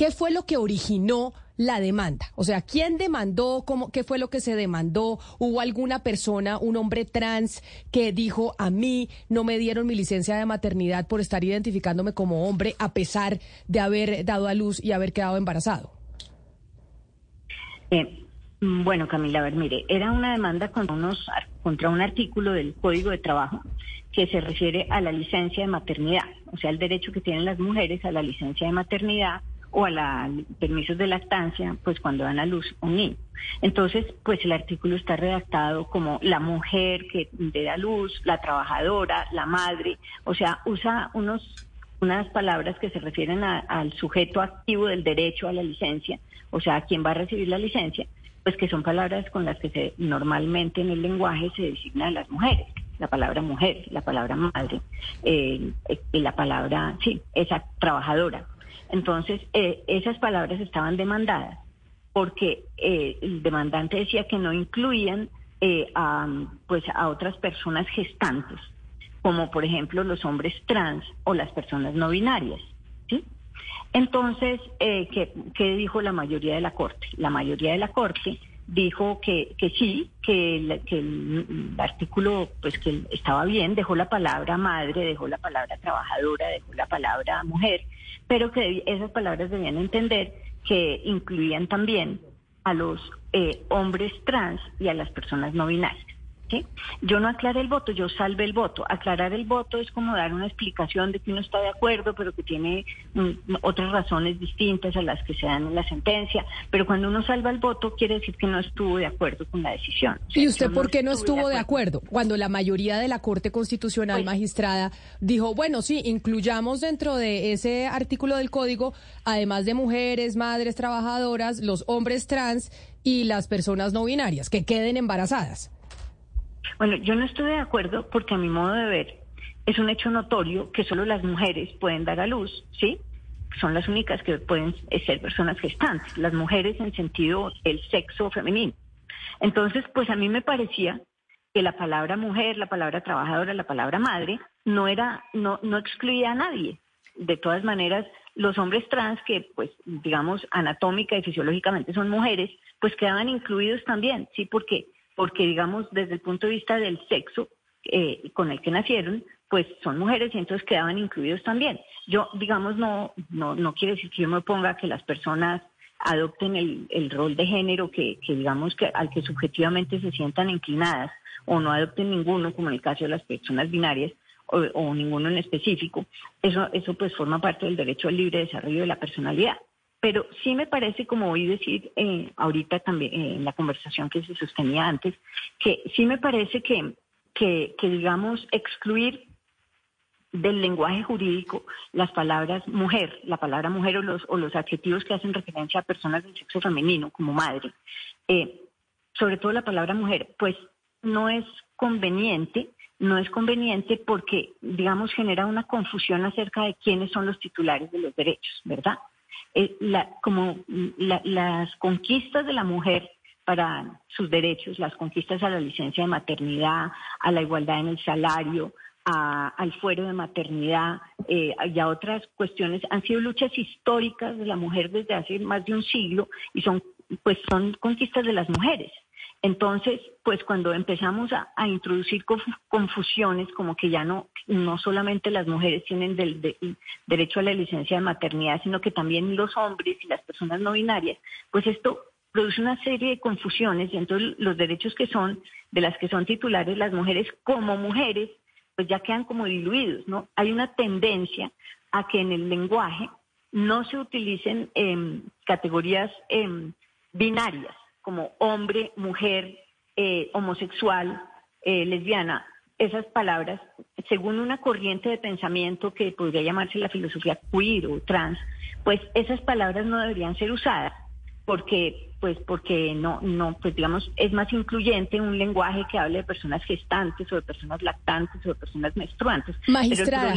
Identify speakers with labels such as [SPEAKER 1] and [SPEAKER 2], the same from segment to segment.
[SPEAKER 1] ¿Qué fue lo que originó la demanda? O sea, ¿quién demandó? Cómo, ¿Qué fue lo que se demandó? ¿Hubo alguna persona, un hombre trans, que dijo a mí no me dieron mi licencia de maternidad por estar identificándome como hombre a pesar de haber dado a luz y haber quedado embarazado?
[SPEAKER 2] Eh, bueno, Camila, a ver, mire, era una demanda contra, unos, contra un artículo del Código de Trabajo que se refiere a la licencia de maternidad, o sea, el derecho que tienen las mujeres a la licencia de maternidad o a la permisos de lactancia, pues cuando dan a luz un niño. Entonces, pues el artículo está redactado como la mujer que da luz, la trabajadora, la madre, o sea, usa unos unas palabras que se refieren al sujeto activo del derecho a la licencia, o sea, a quien va a recibir la licencia, pues que son palabras con las que se normalmente en el lenguaje se designa a las mujeres la palabra mujer, la palabra madre, eh, la palabra, sí, esa trabajadora. Entonces, eh, esas palabras estaban demandadas porque eh, el demandante decía que no incluían eh, a, pues, a otras personas gestantes, como por ejemplo los hombres trans o las personas no binarias. ¿sí? Entonces, ¿qué, ¿qué dijo la mayoría de la Corte? La mayoría de la Corte dijo que, que sí, que, el, que el, artículo pues que estaba bien, dejó la palabra madre, dejó la palabra trabajadora, dejó la palabra mujer, pero que esas palabras debían entender que incluían también a los eh, hombres trans y a las personas no binarias. Yo no aclaré el voto, yo salve el voto. Aclarar el voto es como dar una explicación de que uno está de acuerdo, pero que tiene mm, otras razones distintas a las que se dan en la sentencia. Pero cuando uno salva el voto, quiere decir que no estuvo de acuerdo con la decisión.
[SPEAKER 1] ¿Y usted por qué no estuvo de acuerdo? Cuando la mayoría de la Corte Constitucional pues magistrada dijo, bueno, sí, incluyamos dentro de ese artículo del código, además de mujeres, madres trabajadoras, los hombres trans y las personas no binarias, que queden embarazadas.
[SPEAKER 2] Bueno, yo no estoy de acuerdo porque a mi modo de ver es un hecho notorio que solo las mujeres pueden dar a luz, ¿sí? Son las únicas que pueden ser personas gestantes, las mujeres en sentido el sexo femenino. Entonces, pues a mí me parecía que la palabra mujer, la palabra trabajadora, la palabra madre no era no no excluía a nadie. De todas maneras, los hombres trans que pues digamos anatómica y fisiológicamente son mujeres, pues quedaban incluidos también, sí, porque porque digamos desde el punto de vista del sexo eh, con el que nacieron, pues son mujeres y entonces quedaban incluidos también. Yo, digamos, no, no, no quiere decir que yo me ponga que las personas adopten el, rol de género que, digamos que al que subjetivamente se sientan inclinadas o no adopten ninguno, como en el caso de las personas binarias, o, o, ninguno en específico, eso, eso pues forma parte del derecho al libre desarrollo de la personalidad. Pero sí me parece, como oí decir eh, ahorita también eh, en la conversación que se sostenía antes, que sí me parece que, que, digamos, excluir del lenguaje jurídico las palabras mujer, la palabra mujer o los, o los adjetivos que hacen referencia a personas del sexo femenino como madre, eh, sobre todo la palabra mujer, pues no es conveniente, no es conveniente porque, digamos, genera una confusión acerca de quiénes son los titulares de los derechos, ¿verdad? Eh, como las conquistas de la mujer para sus derechos, las conquistas a la licencia de maternidad, a la igualdad en el salario, al fuero de maternidad eh, y a otras cuestiones, han sido luchas históricas de la mujer desde hace más de un siglo y son, pues son conquistas de las mujeres. Entonces, pues cuando empezamos a, introducir confusiones, como que ya no, no solamente las mujeres tienen derecho a la licencia de maternidad, sino que también los hombres y las personas no binarias, pues esto produce una serie de confusiones y entonces los derechos que son, de las que son titulares las mujeres como mujeres, pues ya quedan como diluidos, ¿no? Hay una tendencia a que en el lenguaje no se utilicen em, categorías em, binarias como hombre, mujer, eh, homosexual, eh, lesbiana, esas palabras, según una corriente de pensamiento que podría llamarse la filosofía queer o trans, pues esas palabras no deberían ser usadas porque pues porque no no pues digamos es más incluyente un lenguaje que hable de personas gestantes o de personas lactantes o de personas menstruantes.
[SPEAKER 1] Magistrada,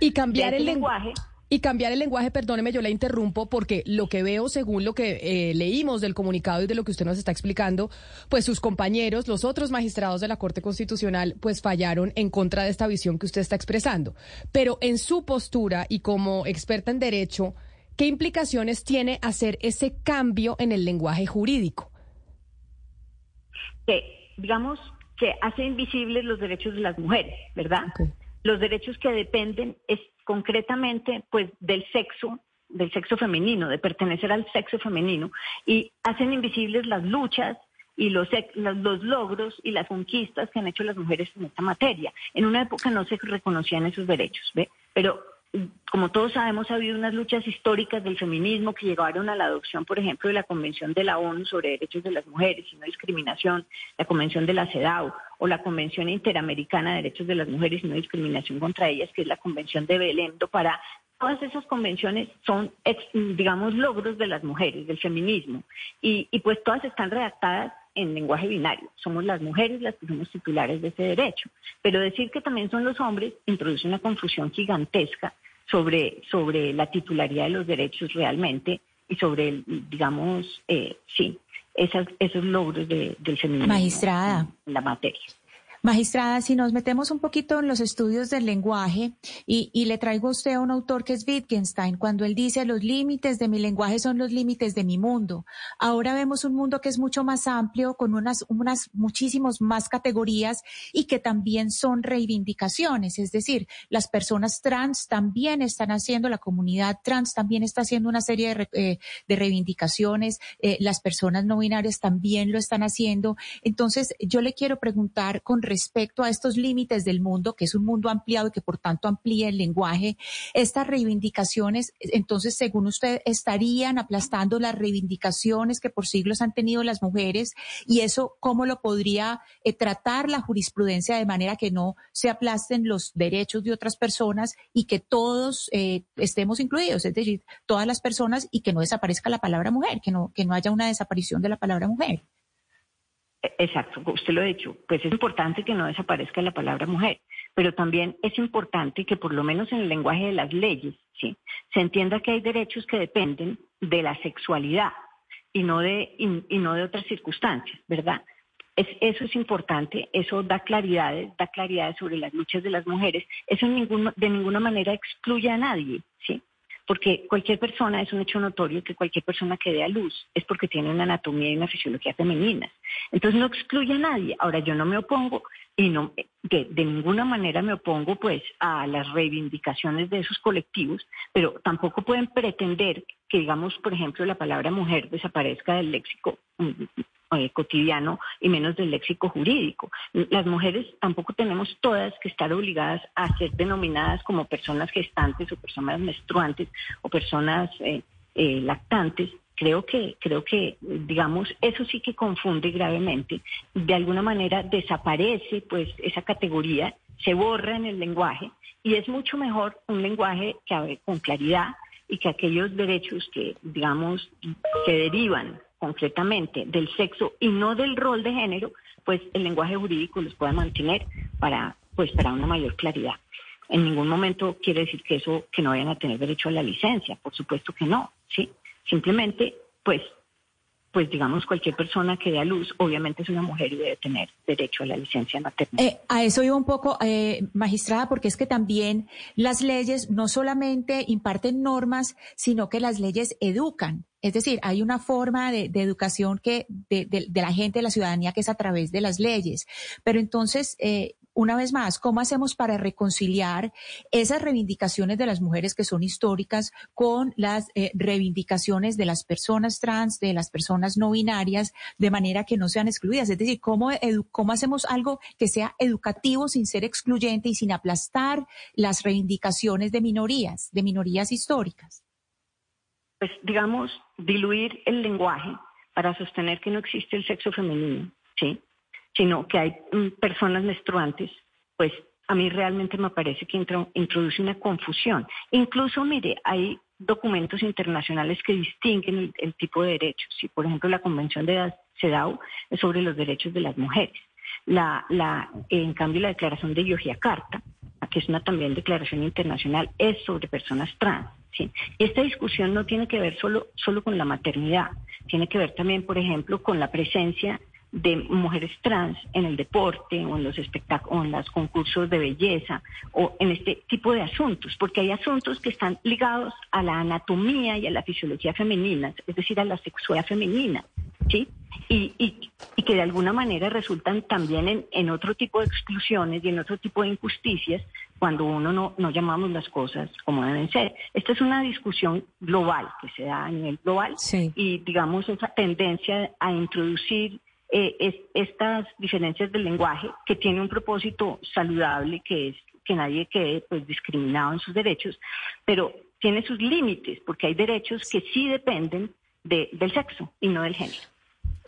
[SPEAKER 1] y cambiar el lenguaje y cambiar el lenguaje, perdóneme, yo la interrumpo porque lo que veo, según lo que eh, leímos del comunicado y de lo que usted nos está explicando, pues sus compañeros, los otros magistrados de la Corte Constitucional, pues fallaron en contra de esta visión que usted está expresando. Pero en su postura y como experta en derecho, ¿qué implicaciones tiene hacer ese cambio en el lenguaje jurídico?
[SPEAKER 2] Que, digamos, que hace invisibles los derechos de las mujeres, ¿verdad? Los derechos que dependen es concretamente pues del sexo del sexo femenino, de pertenecer al sexo femenino, y hacen invisibles las luchas y los, los logros y las conquistas que han hecho las mujeres en esta materia. En una época no se reconocían esos derechos, ¿ve? Pero como todos sabemos, ha habido unas luchas históricas del feminismo que llegaron a la adopción, por ejemplo, de la Convención de la ONU sobre Derechos de las Mujeres y No Discriminación, la Convención de la CEDAW o la Convención Interamericana de Derechos de las Mujeres y No Discriminación contra ellas, que es la Convención de Belém para todas esas convenciones son, digamos, logros de las mujeres, del feminismo, y, pues todas están redactadas en lenguaje binario. Somos las mujeres las que somos titulares de ese derecho. Pero decir que también son los hombres introduce una confusión gigantesca sobre, sobre la titularidad de los derechos realmente y sobre, digamos, eh, sí, esas, esos logros del feminismo
[SPEAKER 3] Magistrada.
[SPEAKER 2] en la materia.
[SPEAKER 3] Magistrada, si nos metemos un poquito en los estudios del lenguaje y, le traigo a usted a un autor que es Wittgenstein, cuando él dice los límites de mi lenguaje son los límites de mi mundo. Ahora vemos un mundo que es mucho más amplio, con unas, unas muchísimos más categorías y que también son reivindicaciones. Es decir, las personas trans también están haciendo, la comunidad trans también está haciendo una serie de, eh, reivindicaciones, eh, las personas no binarias también lo están haciendo. Entonces, yo le quiero preguntar con respecto a estos límites del mundo, que es un mundo ampliado y que por tanto amplía el lenguaje, estas reivindicaciones, entonces, según usted, estarían aplastando las reivindicaciones que por siglos han tenido las mujeres y eso, ¿cómo lo podría eh, tratar la jurisprudencia de manera que no se aplasten los derechos de otras personas y que todos eh, estemos incluidos, es decir, todas las personas y que no desaparezca la palabra mujer, que no, que no haya una desaparición de la palabra mujer?
[SPEAKER 2] Exacto, usted lo ha dicho. Pues es importante que no desaparezca la palabra mujer, pero también es importante que por lo menos en el lenguaje de las leyes, ¿sí? se entienda que hay derechos que dependen de la sexualidad y no de, y, no de otras circunstancias, ¿verdad? Es, eso es importante, eso da claridades, da claridades sobre las luchas de las mujeres, eso de ninguna manera excluye a nadie, ¿sí? Porque cualquier persona, es un hecho notorio que cualquier persona que dé a luz es porque tiene una anatomía y una fisiología femeninas. Entonces no excluye a nadie. Ahora yo no me opongo y no de, de, ninguna manera me opongo pues a las reivindicaciones de esos colectivos, pero tampoco pueden pretender que digamos, por ejemplo, la palabra mujer desaparezca del léxico eh, cotidiano y menos del léxico jurídico. Las mujeres tampoco tenemos todas que estar obligadas a ser denominadas como personas gestantes o personas menstruantes o personas eh, eh, lactantes. Creo que, creo que, digamos, eso sí que confunde gravemente. De alguna manera desaparece, pues, esa categoría, se borra en el lenguaje y es mucho mejor un lenguaje que con claridad y que aquellos derechos que, digamos, se derivan concretamente del sexo y no del rol de género, pues el lenguaje jurídico los pueda mantener para, pues, para una mayor claridad. En ningún momento quiere decir que eso, que no vayan a tener derecho a la licencia, por supuesto que no, ¿sí? Simplemente, pues, pues digamos, cualquier persona que dé a luz, obviamente es una mujer y debe tener derecho a la licencia materna.
[SPEAKER 3] Eh, a eso iba un poco, eh, magistrada, porque es que también las leyes no solamente imparten normas, sino que las leyes educan. Es decir, hay una forma de, educación que de, de, la gente, de la ciudadanía, que es a través de las leyes. Pero entonces, eh, una vez más, ¿cómo hacemos para reconciliar esas reivindicaciones de las mujeres que son históricas con las eh, reivindicaciones de las personas trans, de las personas no binarias, de manera que no sean excluidas? Es decir, ¿cómo, cómo hacemos algo que sea educativo sin ser excluyente y sin aplastar las reivindicaciones de minorías, de minorías históricas?
[SPEAKER 2] Pues digamos, diluir el lenguaje para sostener que no existe el sexo femenino, ¿sí? Sino que hay mm, personas menstruantes, pues a mí realmente me parece que introduce una confusión. Incluso, mire, hay documentos internacionales que distinguen el, tipo de derechos. Si, por ejemplo, la Convención de CEDAW es sobre los derechos de las mujeres. La, en cambio, la Declaración de Yogyakarta, que es una también declaración internacional, es sobre personas trans. ¿sí? Esta discusión no tiene que ver solo, solo con la maternidad, tiene que ver también, por ejemplo, con la presencia de mujeres trans en el deporte o en los espectáculos, en los concursos de belleza o en este tipo de asuntos, porque hay asuntos que están ligados a la anatomía y a la fisiología femenina, es decir, a la sexualidad femenina, ¿sí? Y, y, y que de alguna manera resultan también en, en, otro tipo de exclusiones y en otro tipo de injusticias cuando uno no, no llamamos las cosas como deben ser. Esta es una discusión global que se da a nivel global
[SPEAKER 1] sí.
[SPEAKER 2] y digamos esa tendencia a introducir eh, es, estas diferencias del lenguaje que tiene un propósito saludable que es que nadie quede pues discriminado en sus derechos, pero tiene sus límites porque hay derechos que sí dependen de, del sexo y no del género.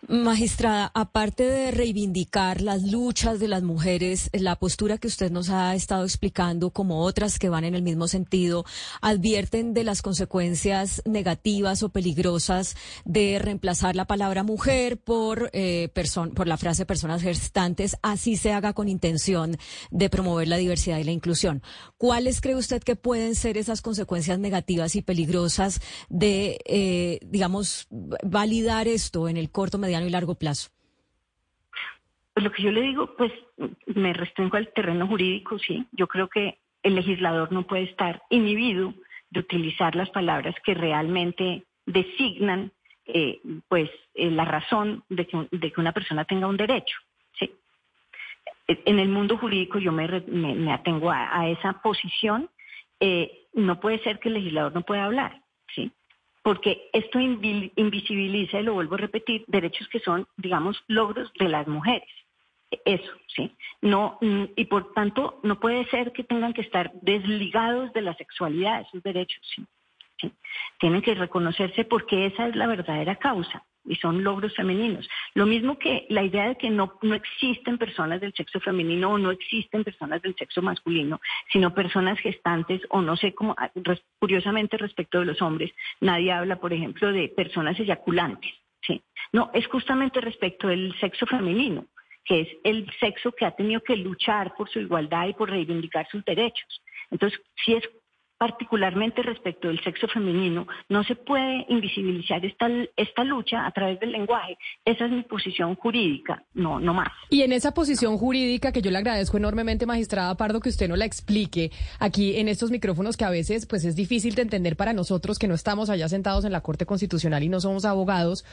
[SPEAKER 4] Magistrada, aparte de reivindicar las luchas de las mujeres, la postura que usted nos ha estado explicando, como otras que van en el mismo sentido, advierten de las consecuencias negativas o peligrosas de reemplazar la palabra mujer por, eh, por la frase personas gestantes, así se haga con intención de promover la diversidad y la inclusión. ¿Cuáles cree usted que pueden ser esas consecuencias negativas y peligrosas de, eh, digamos, validar esto en el corto, mediano y largo plazo?
[SPEAKER 2] Pues lo que yo le digo, pues me restringo al terreno jurídico, sí. Yo creo que el legislador no puede estar inhibido de utilizar las palabras que realmente designan eh, pues eh, la razón de que, una persona tenga un derecho. ¿sí? En el mundo jurídico yo me, atengo a, a, esa posición. Eh, no puede ser que el legislador no pueda hablar. ¿sí? Porque esto invisibiliza, y lo vuelvo a repetir, derechos que son, digamos, logros de las mujeres. Eso, sí. No, mm, y por tanto, no puede ser que tengan que estar desligados de la sexualidad, esos derechos, sí. sí. Tienen que reconocerse porque esa es la verdadera causa y son logros femeninos. Lo mismo que la idea de que no, no existen personas del sexo femenino o no existen personas del sexo masculino, sino personas gestantes o no sé cómo, ah, curiosamente respecto de los hombres, nadie habla, por ejemplo, de personas eyaculantes. ¿sí? No, es justamente respecto del sexo femenino que es el sexo que ha tenido que luchar por su igualdad y por reivindicar sus derechos. Entonces, si es particularmente respecto del sexo femenino, no se puede invisibilizar esta, esta lucha a través del lenguaje. Esa es mi posición jurídica, no, no más.
[SPEAKER 1] Y en esa posición jurídica, que yo le agradezco enormemente, magistrada Pardo, que usted no la explique aquí en estos micrófonos que a veces pues es difícil de entender para nosotros que no estamos allá sentados en la Corte Constitucional y no somos abogados.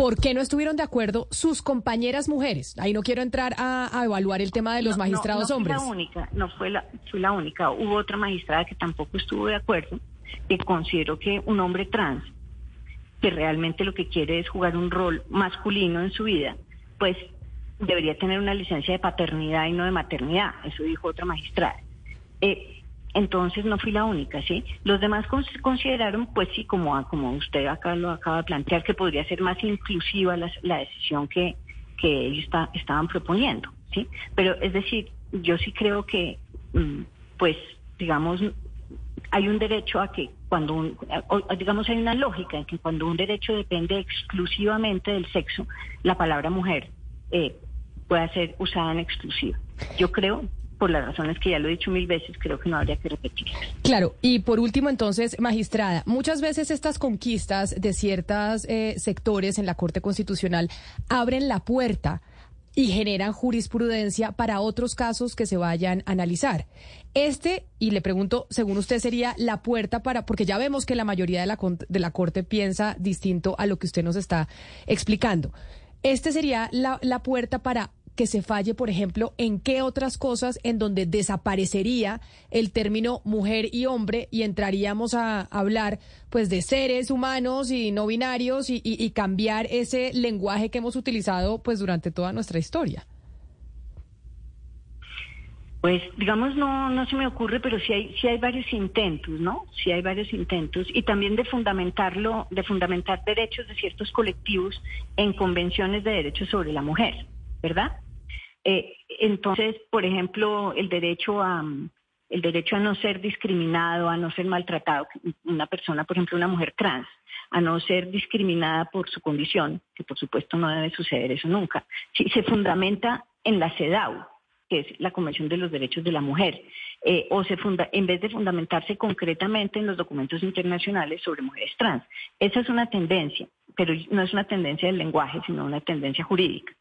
[SPEAKER 1] ¿Por qué no estuvieron de acuerdo sus compañeras mujeres? Ahí no quiero entrar a, a evaluar el tema de los
[SPEAKER 2] no,
[SPEAKER 1] magistrados
[SPEAKER 2] no, no
[SPEAKER 1] hombres.
[SPEAKER 2] Fui la única, no fue la, fui la única. Hubo otra magistrada que tampoco estuvo de acuerdo, que consideró que un hombre trans, que realmente lo que quiere es jugar un rol masculino en su vida, pues debería tener una licencia de paternidad y no de maternidad. Eso dijo otra magistrada. Eh, entonces no fui la única, ¿sí? Los demás consideraron, pues sí, como, como usted acá lo acaba de plantear, que podría ser más inclusiva la, la decisión que, que ellos está, estaban proponiendo, ¿sí? Pero es decir, yo sí creo que, pues, digamos, hay un derecho a que cuando, un, digamos, hay una lógica en que cuando un derecho depende exclusivamente del sexo, la palabra mujer eh, pueda ser usada en exclusiva. Yo creo por las razones que ya lo he dicho mil veces, creo que no habría que repetirlas.
[SPEAKER 1] Claro, y por último entonces, magistrada, muchas veces estas conquistas de ciertos eh, sectores en la Corte Constitucional abren la puerta y generan jurisprudencia para otros casos que se vayan a analizar. Este, y le pregunto, según usted, sería la puerta para, porque ya vemos que la mayoría de la, de la Corte piensa distinto a lo que usted nos está explicando. Este sería la, la puerta para que se falle, por ejemplo, en qué otras cosas en donde desaparecería el término mujer y hombre y entraríamos a hablar pues de seres humanos y no binarios y, cambiar ese lenguaje que hemos utilizado pues durante toda nuestra historia.
[SPEAKER 2] Pues digamos no no se me ocurre, pero sí hay sí hay varios intentos, ¿no? Sí hay varios intentos y también de fundamentarlo, de fundamentar derechos de ciertos colectivos en convenciones de derechos sobre la mujer. ¿verdad? Eh, entonces, por ejemplo, el derecho a el derecho a no ser discriminado, a no ser maltratado, una persona, por ejemplo, una mujer trans, a no ser discriminada por su condición, que por supuesto no debe suceder eso nunca, sí, se fundamenta en la CEDAW, que es la Convención de los Derechos de la Mujer, eh, o se funda, en vez de fundamentarse concretamente en los documentos internacionales sobre mujeres trans. Esa es una tendencia, pero no es una tendencia del lenguaje, sino una tendencia jurídica.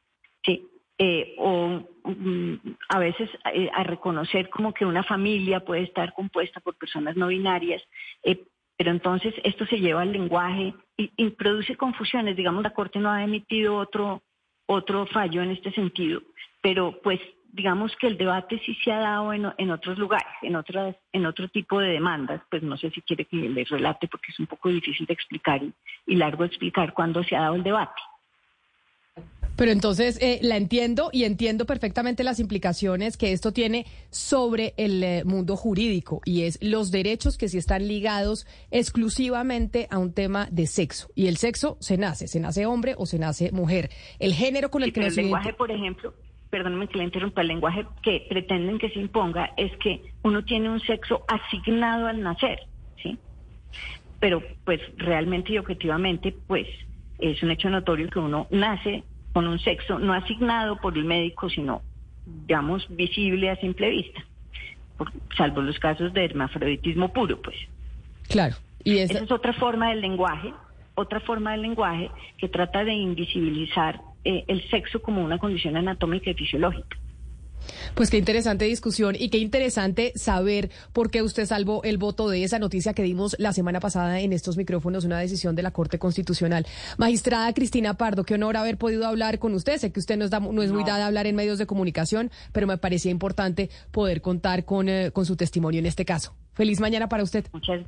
[SPEAKER 2] Eh, o mm, a veces eh, a reconocer como que una familia puede estar compuesta por personas no binarias, eh, pero entonces esto se lleva al lenguaje y, produce confusiones. Digamos, la Corte no ha emitido otro, otro fallo en este sentido, pero pues digamos que el debate sí se ha dado en, en otros lugares, en otras, en otro tipo de demandas, pues no sé si quiere que les relate porque es un poco difícil de explicar y, y largo explicar cuándo se ha dado el debate.
[SPEAKER 1] Pero entonces eh, la entiendo y entiendo perfectamente las implicaciones que esto tiene sobre el eh, mundo jurídico y es los derechos que sí están ligados exclusivamente a un tema de sexo. Y el sexo se nace, se nace hombre o se nace mujer. El género con el
[SPEAKER 2] Sí,
[SPEAKER 1] que
[SPEAKER 2] pero el lenguaje, por ejemplo, perdóneme que le interrumpa, el lenguaje que pretenden que se imponga es que uno tiene un sexo asignado al nacer, ¿sí? Pero pues realmente y objetivamente, pues es un hecho notorio que uno nace con un sexo no asignado por el médico, sino, digamos, visible a simple vista, por- salvo los casos de hermafroditismo puro, pues.
[SPEAKER 1] Claro. Y es,
[SPEAKER 2] Esa es otra forma del lenguaje, otra forma del lenguaje que trata de invisibilizar eh, el sexo como una condición anatómica y fisiológica.
[SPEAKER 1] Pues qué interesante discusión y qué interesante saber por qué usted salvó el voto de esa noticia que dimos la semana pasada en estos micrófonos, una decisión de la Corte Constitucional. Magistrada Cristina Pardo, qué honor haber podido hablar con usted. Sé que usted no es, da- no es muy dada a hablar en medios de comunicación, pero me parecía importante poder contar con, eh, con su testimonio en este caso. Feliz mañana para usted.
[SPEAKER 2] Muchas,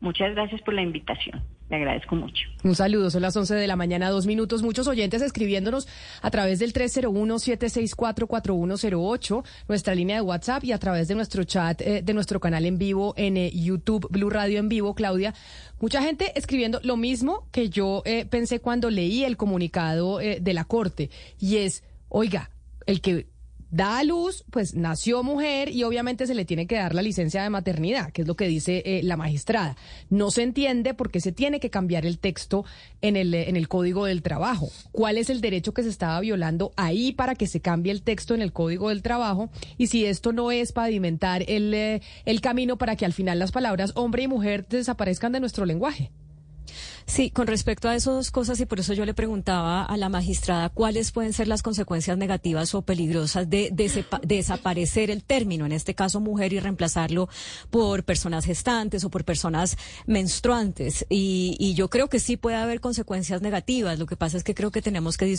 [SPEAKER 2] muchas gracias por la invitación. Le agradezco mucho.
[SPEAKER 1] Un saludo, son las 11 de la mañana, dos minutos. Muchos oyentes escribiéndonos a través del 301-764-4108, nuestra línea de WhatsApp y a través de nuestro chat eh, de nuestro canal en vivo en eh, YouTube, Blue Radio en vivo, Claudia. Mucha gente escribiendo lo mismo que yo eh, pensé cuando leí el comunicado eh, de la Corte y es, oiga, el que da a luz, pues nació mujer y obviamente se le tiene que dar la licencia de maternidad, que es lo que dice eh, la magistrada. No se entiende por qué se tiene que cambiar el texto en el, en el Código del Trabajo. ¿Cuál es el derecho que se estaba violando ahí para que se cambie el texto en el Código del Trabajo? Y si esto no es pavimentar el, eh, el camino para que al final las palabras hombre y mujer desaparezcan de nuestro lenguaje.
[SPEAKER 4] Sí, con respecto a esas dos cosas, y por eso yo le preguntaba a la magistrada cuáles pueden ser las consecuencias negativas o peligrosas de, desepa- desaparecer el término, en este caso mujer, y reemplazarlo por personas gestantes o por personas menstruantes. Y, y yo creo que sí puede haber consecuencias negativas. Lo que pasa es que creo que tenemos que discutir.